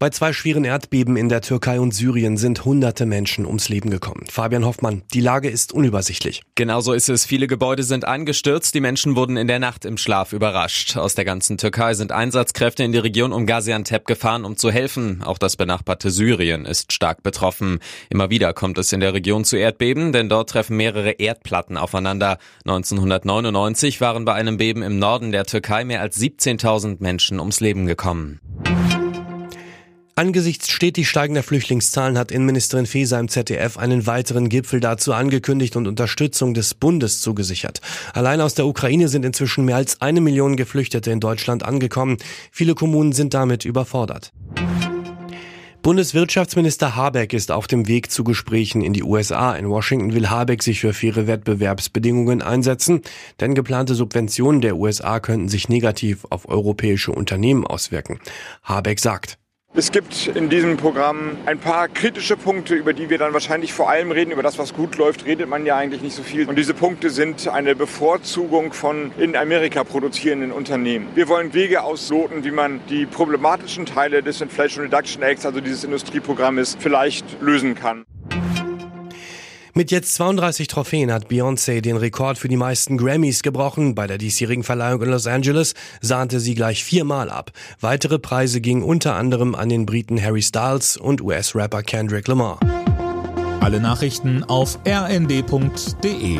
Bei zwei schweren Erdbeben in der Türkei und Syrien sind hunderte Menschen ums Leben gekommen. Fabian Hoffmann, die Lage ist unübersichtlich. Genauso ist es. Viele Gebäude sind eingestürzt. Die Menschen wurden in der Nacht im Schlaf überrascht. Aus der ganzen Türkei sind Einsatzkräfte in die Region um Gaziantep gefahren, um zu helfen. Auch das benachbarte Syrien ist stark betroffen. Immer wieder kommt es in der Region zu Erdbeben, denn dort treffen mehrere Erdplatten aufeinander. 1999 waren bei einem Beben im Norden der Türkei mehr als 17.000 Menschen ums Leben gekommen. Angesichts stetig steigender Flüchtlingszahlen hat Innenministerin Faeser im ZDF einen weiteren Gipfel dazu angekündigt und Unterstützung des Bundes zugesichert. Allein aus der Ukraine sind inzwischen mehr als eine Million Geflüchtete in Deutschland angekommen. Viele Kommunen sind damit überfordert. Bundeswirtschaftsminister Habeck ist auf dem Weg zu Gesprächen in die USA. In Washington will Habeck sich für faire Wettbewerbsbedingungen einsetzen, denn geplante Subventionen der USA könnten sich negativ auf europäische Unternehmen auswirken. Habeck sagt, es gibt in diesem Programm ein paar kritische Punkte, über die wir dann wahrscheinlich vor allem reden. Über das, was gut läuft, redet man ja eigentlich nicht so viel. Und diese Punkte sind eine Bevorzugung von in Amerika produzierenden Unternehmen. Wir wollen Wege ausloten, wie man die problematischen Teile des Inflation Reduction Acts, also dieses Industrieprogrammes, vielleicht lösen kann. Mit jetzt 32 Trophäen hat Beyoncé den Rekord für die meisten Grammys gebrochen. Bei der diesjährigen Verleihung in Los Angeles sahnte sie gleich viermal ab. Weitere Preise gingen unter anderem an den Briten Harry Styles und US-Rapper Kendrick Lamar. Alle Nachrichten auf rnd.de